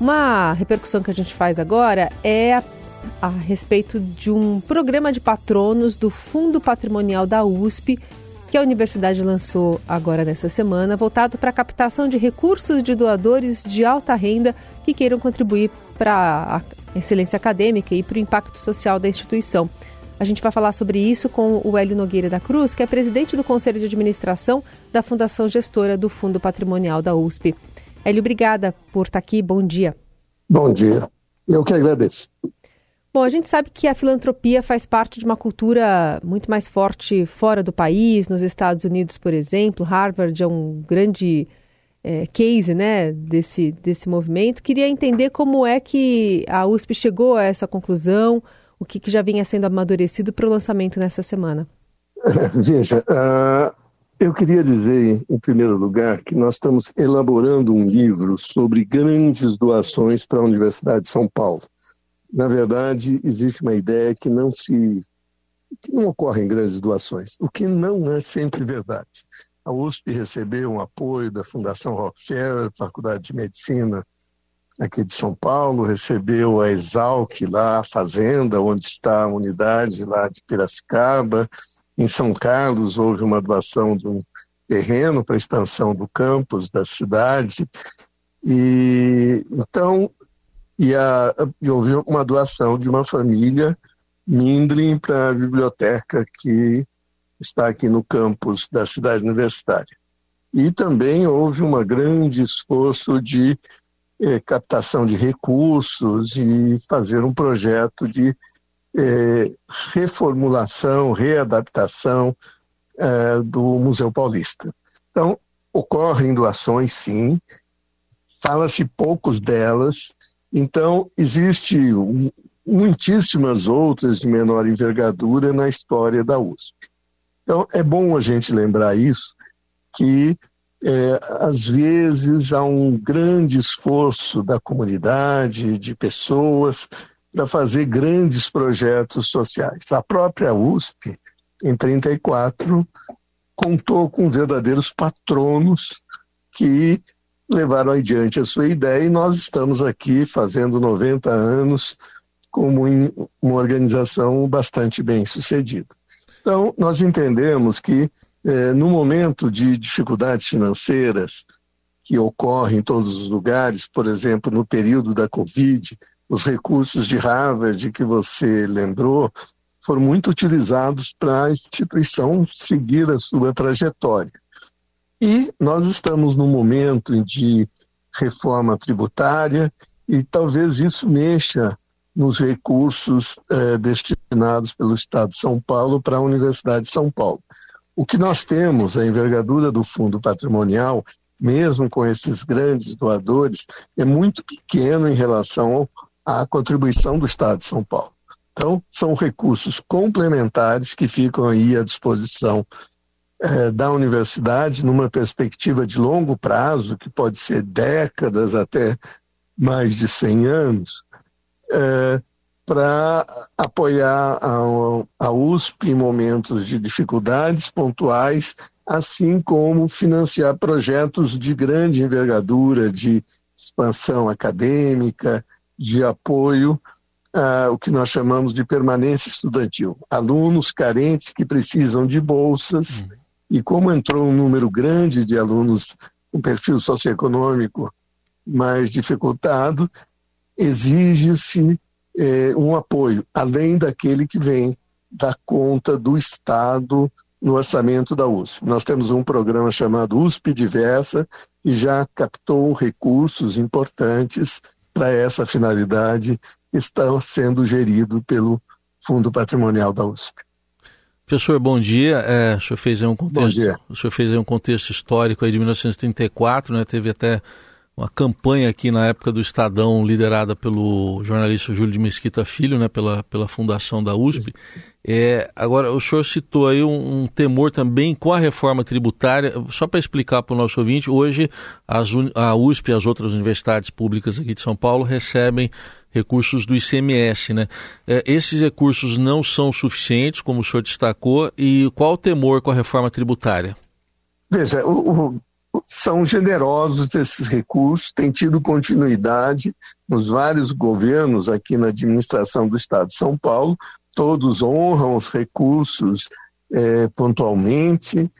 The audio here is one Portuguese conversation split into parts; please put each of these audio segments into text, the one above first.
Uma repercussão que a gente faz agora é a, a, respeito de um programa de patronos do Fundo Patrimonial da USP, que a universidade lançou agora nessa semana, voltado para a captação de recursos de doadores de alta renda que queiram contribuir para a excelência acadêmica e para o impacto social da instituição. A gente vai falar sobre isso com o Hélio Nogueira da Cruz, que é presidente do Conselho de Administração da Fundação Gestora do Fundo Patrimonial da USP. Hélio, obrigada por estar aqui. Bom dia. Bom dia. Eu que agradeço. Bom, a gente sabe que a filantropia faz parte de uma cultura muito mais forte fora do país, nos Estados Unidos, por exemplo. Harvard é um grande é, case né, desse, desse movimento. Queria entender como é que a USP chegou a essa conclusão, o que, que já vinha sendo amadurecido para o lançamento nessa semana. Veja, uh, eu queria dizer, em primeiro lugar, que nós estamos elaborando um livro sobre grandes doações para a Universidade de São Paulo. Na verdade, existe uma ideia que não se que não ocorrem grandes doações, o que não é sempre verdade. A USP recebeu um apoio da Fundação Rockefeller, Faculdade de Medicina aqui de São Paulo, recebeu a Exalc lá, a fazenda onde está a unidade lá de Piracicaba, em São Carlos, houve uma doação de um terreno para expansão do campus da cidade. E então e, a, e houve uma doação de uma família Mindlin para a biblioteca que está aqui no campus da cidade universitária. E também houve um grande esforço de eh, captação de recursos e fazer um projeto de é, reformulação, readaptação é, do Museu Paulista. Então, ocorrem doações, sim, fala-se poucos delas, então existe muitíssimas outras de menor envergadura na história da USP. Então, é bom a gente lembrar isso, que é, às vezes há um grande esforço da comunidade, de pessoas, para fazer grandes projetos sociais. A própria USP, em 34, contou com verdadeiros patronos que levaram adiante a sua ideia e nós estamos aqui fazendo 90 anos como uma organização bastante bem sucedida. Então, nós entendemos que eh, no momento de dificuldades financeiras que ocorrem em todos os lugares, por exemplo, no período da Covid, os recursos de Harvard que você lembrou foram muito utilizados para a instituição seguir a sua trajetória. E nós estamos num momento de reforma tributária e talvez isso mexa nos recursos eh, destinados pelo Estado de São Paulo para a Universidade de São Paulo. O que nós temos, a envergadura do fundo patrimonial, mesmo com esses grandes doadores, é muito pequeno em relação a contribuição do Estado de São Paulo. Então, são recursos complementares que ficam aí à disposição eh, da universidade numa perspectiva de longo prazo, que pode ser décadas até mais de 100 anos, eh, para apoiar a, a USP em momentos de dificuldades pontuais, assim como financiar projetos de grande envergadura, de expansão acadêmica, de apoio a o que nós chamamos de permanência estudantil. Alunos carentes que precisam de bolsas, uhum. e como entrou um número grande de alunos com perfil socioeconômico mais dificultado, exige-se eh, um apoio, além daquele que vem da conta do Estado no orçamento da USP. Nós temos um programa chamado USP Diversa, e já captou recursos importantes para essa finalidade está sendo gerido pelo Fundo Patrimonial da USP. Professor, bom dia. É, o senhor fez um contexto, bom dia. O senhor fez um contexto histórico aí de 1934, né? Teve até uma campanha aqui na época do Estadão, liderada pelo jornalista Júlio de Mesquita Filho, né, pela, pela fundação da USP. É, agora, o senhor citou aí um, um, temor também com a reforma tributária. Só para explicar para o nosso ouvinte, hoje as, a USP e as outras universidades públicas aqui de São Paulo recebem recursos do ICMS. Né? É, esses recursos não são suficientes, como o senhor destacou, e qual o temor com a reforma tributária? Veja, o, o são generosos esses recursos, têm tido continuidade nos vários governos aqui na administração do Estado de São Paulo, todos honram os recursos é, pontualmente,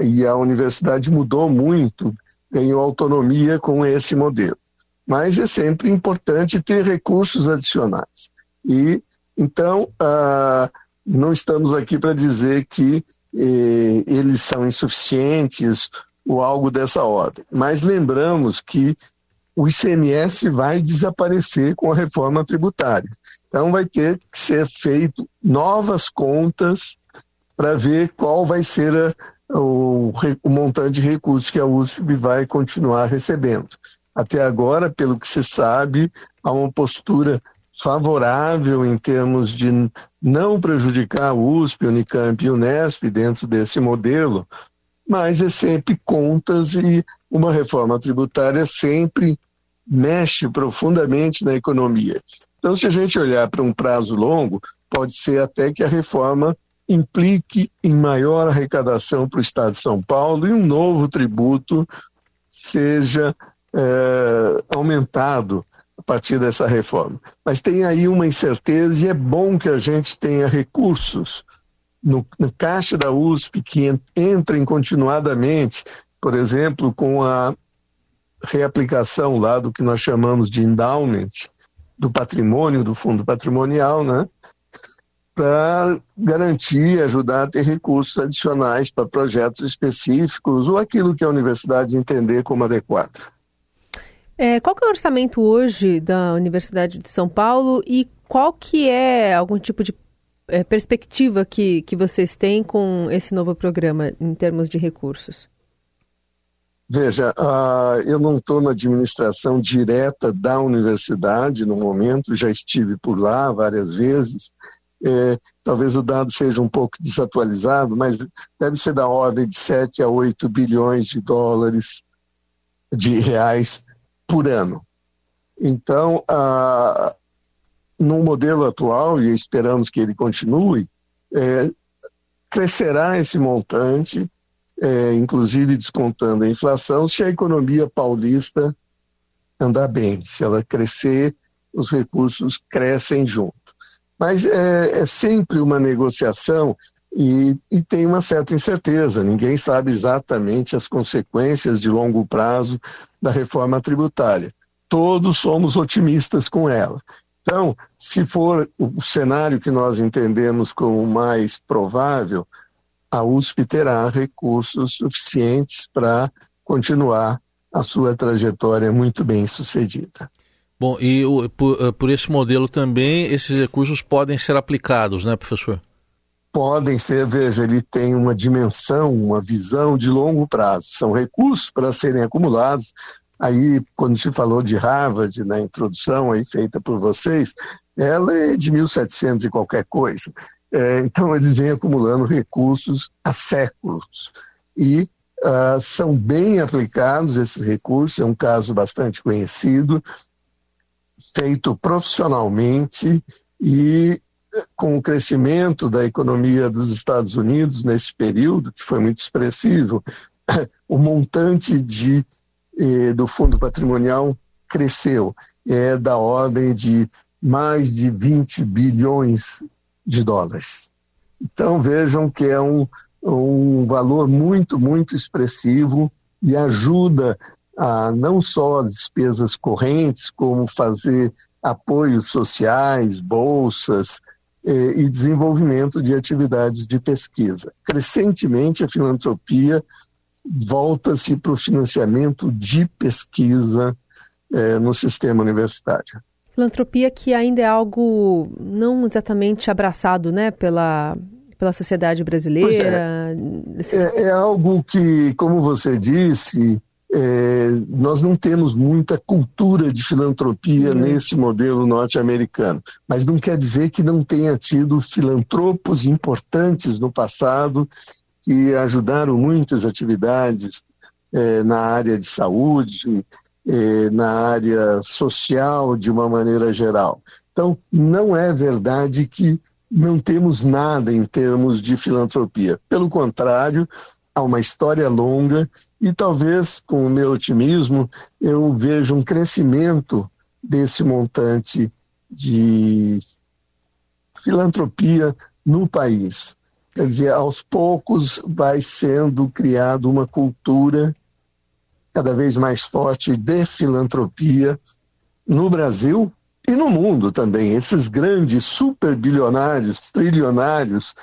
e a universidade mudou muito, ganhou autonomia com esse modelo. Mas é sempre importante ter recursos adicionais. E então ah, não estamos aqui para dizer que eh, eles são insuficientes ou algo dessa ordem. Mas lembramos que o ICMS vai desaparecer com a reforma tributária. Então vai ter que ser feito novas contas para ver qual vai ser a, o, o montante de recursos que a USP vai continuar recebendo. Até agora, pelo que se sabe, há uma postura favorável em termos de não prejudicar a USP, Unicamp e Unesp dentro desse modelo, mas é sempre contas e uma reforma tributária sempre mexe profundamente na economia. Então, se a gente olhar para um prazo longo, pode ser até que a reforma implique em maior arrecadação para o Estado de São Paulo e um novo tributo seja é, aumentado a partir dessa reforma. Mas tem aí uma incerteza e é bom que a gente tenha recursos no, no caixa da USP que entrem continuadamente, por exemplo, com a reaplicação lá do que nós chamamos de endowment, do patrimônio, do fundo patrimonial, né? para garantir, ajudar a ter recursos adicionais para projetos específicos ou aquilo que a universidade entender como adequado. É, qual que é o orçamento hoje da Universidade de São Paulo e qual que é algum tipo de é, perspectiva que, que vocês têm com esse novo programa em termos de recursos? Veja, uh, eu não estou na administração direta da universidade no momento, já estive por lá várias vezes. É, talvez o dado seja um pouco desatualizado, mas deve ser da ordem de 7 a 8 bilhões de dólares de reais por ano. Então, uh, no modelo atual, e esperamos que ele continue, é, crescerá esse montante, é, inclusive descontando a inflação, se a economia paulista andar bem. Se ela crescer, os recursos crescem junto. Mas é, é sempre uma negociação e, e, tem uma certa incerteza. Ninguém sabe exatamente as consequências de longo prazo da reforma tributária. Todos somos otimistas com ela. Então, se for o cenário que nós entendemos como mais provável, a USP terá recursos suficientes para continuar a sua trajetória muito bem sucedida. Bom, e por, eh, por, esse modelo também, esses recursos podem ser aplicados, né, professor? Podem ser, veja, ele tem uma dimensão, uma visão de longo prazo. São recursos para serem acumulados Aí, quando se falou de Harvard na introdução aí feita por vocês, ela é de 1700 e qualquer coisa. É, então, eles vêm acumulando recursos há séculos. E uh, são bem aplicados esses recursos, é um caso bastante conhecido, feito profissionalmente e com o crescimento da economia dos Estados Unidos nesse período, que foi muito expressivo, o montante de do fundo patrimonial cresceu, é da ordem de mais de 20 bilhões de dólares. Então vejam que é um, um valor muito, muito expressivo e ajuda a não só as despesas correntes, como fazer apoios sociais, bolsas eh, e desenvolvimento de atividades de pesquisa. Crescentemente, a filantropia volta-se para o financiamento de pesquisa é, no sistema universitário. Filantropia que ainda é algo não exatamente abraçado né, pela, pela sociedade brasileira. É. É, é. algo que, como você disse, é, nós não temos muita cultura de filantropia uhum. nesse modelo norte-americano. Mas não quer dizer que não tenha tido filantropos importantes no passado que ajudaram muitas atividades é, na área de saúde, é, na área social, de uma maneira geral. Então, não é verdade que não temos nada em termos de filantropia. Pelo contrário, há uma história longa E talvez, com o meu otimismo, eu vejo um crescimento desse montante de filantropia no país. Quer dizer, aos poucos vai sendo criada uma cultura cada vez mais forte de filantropia no Brasil e no mundo também. Esses grandes superbilionários, trilionários,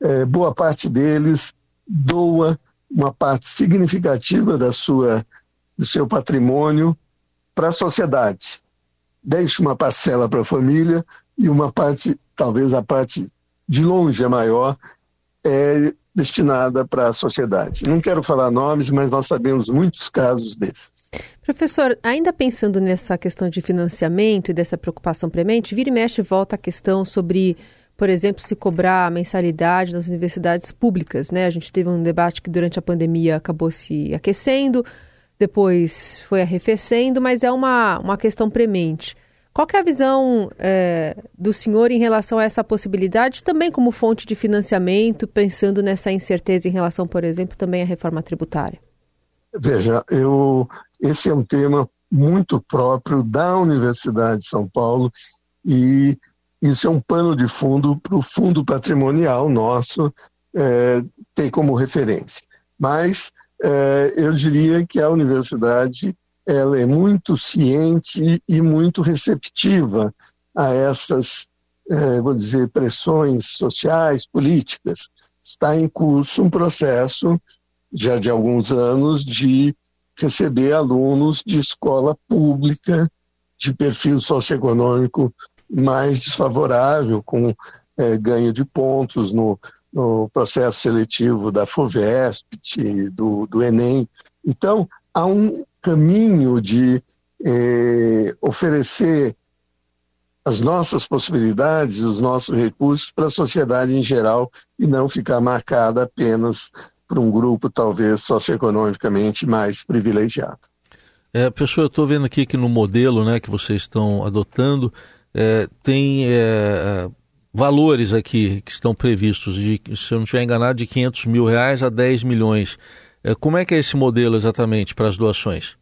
é, boa parte deles doa uma parte significativa da sua, do seu patrimônio para a sociedade. Deixa uma parcela para a família e uma parte, talvez a parte de longe a maior, é destinada para a sociedade. Não quero falar nomes, mas nós sabemos muitos casos desses. Professor, ainda pensando nessa questão de financiamento e dessa preocupação premente, vira e mexe volta a questão sobre, por exemplo, se cobrar a mensalidade nas universidades públicas. Né? A gente teve um debate que durante a pandemia acabou se aquecendo, depois foi arrefecendo, mas é uma, uma questão premente. Qual é a visão é, do senhor em relação a essa possibilidade, também como fonte de financiamento, pensando nessa incerteza em relação, por exemplo, também à reforma tributária? Veja, eu, esse é um tema muito próprio da Universidade de São Paulo e isso é um pano de fundo para o fundo patrimonial nosso é, ter como referência. Mas é, eu diria que a universidade ela é muito ciente e muito receptiva a essas, é, vou dizer, pressões sociais, políticas. Está em curso um processo, já de alguns anos, de receber alunos de escola pública de perfil socioeconômico mais desfavorável, com é, ganho de pontos no, no processo seletivo da FUVESP, do, do Enem. Então, há um caminho de eh, oferecer as nossas possibilidades, os nossos recursos para a sociedade em geral e não ficar marcada apenas por um grupo talvez socioeconomicamente mais privilegiado. É, professor, eu estou vendo aqui que no modelo né, que vocês estão adotando é, tem é, valores aqui que estão previstos, de, se eu não estiver enganado, de 500 mil reais a 10 milhões. É, como é que é esse modelo exatamente para as doações?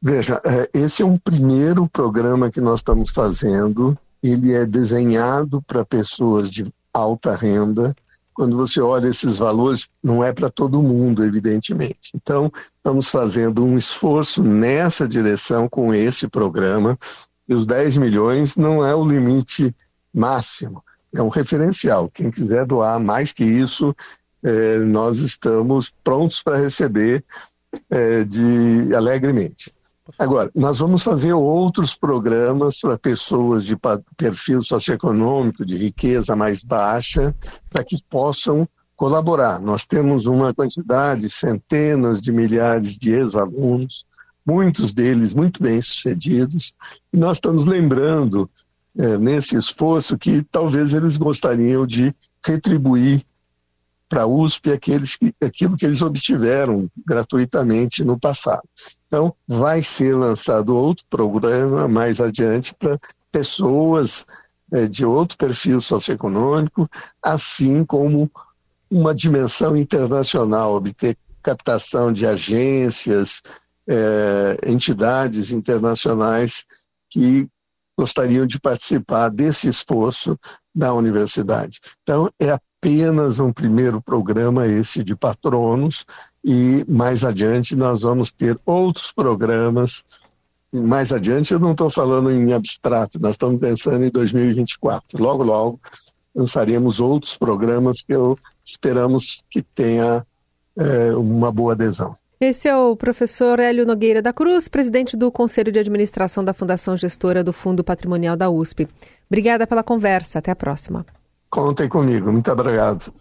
Veja, é, esse é um primeiro programa que nós estamos fazendo. Ele é desenhado para pessoas de alta renda. Quando você olha esses valores, não é para todo mundo, evidentemente. Então, estamos fazendo um esforço nessa direção com esse programa. E os 10 milhões não é o limite máximo, é um referencial. Quem quiser doar mais que isso, é, nós estamos prontos para receber é, de alegremente. Agora, nós vamos fazer outros programas para pessoas de perfil socioeconômico, de riqueza mais baixa, para que possam colaborar. Nós temos uma quantidade, centenas de milhares de ex-alunos, muitos deles muito bem-sucedidos, e nós estamos lembrando é, nesse esforço que talvez eles gostariam de retribuir para a USP aqueles que, aquilo que eles obtiveram gratuitamente no passado. Então, vai ser lançado outro programa mais adiante para pessoas é, de outro perfil socioeconômico, assim como uma dimensão internacional, obter captação de agências, é, entidades internacionais que gostariam de participar desse esforço da universidade. Então, é apenas um primeiro programa esse de patronos e mais adiante nós vamos ter outros programas. Mais adiante eu não estou falando em abstrato, nós estamos pensando em 2024. Logo, logo lançaremos outros programas que eu esperamos que tenha é, uma boa adesão. Esse é o professor Hélio Nogueira da Cruz, presidente do Conselho de Administração da Fundação Gestora do Fundo Patrimonial da USP. Obrigada pela conversa. Até a próxima. Contem comigo. Muito obrigado.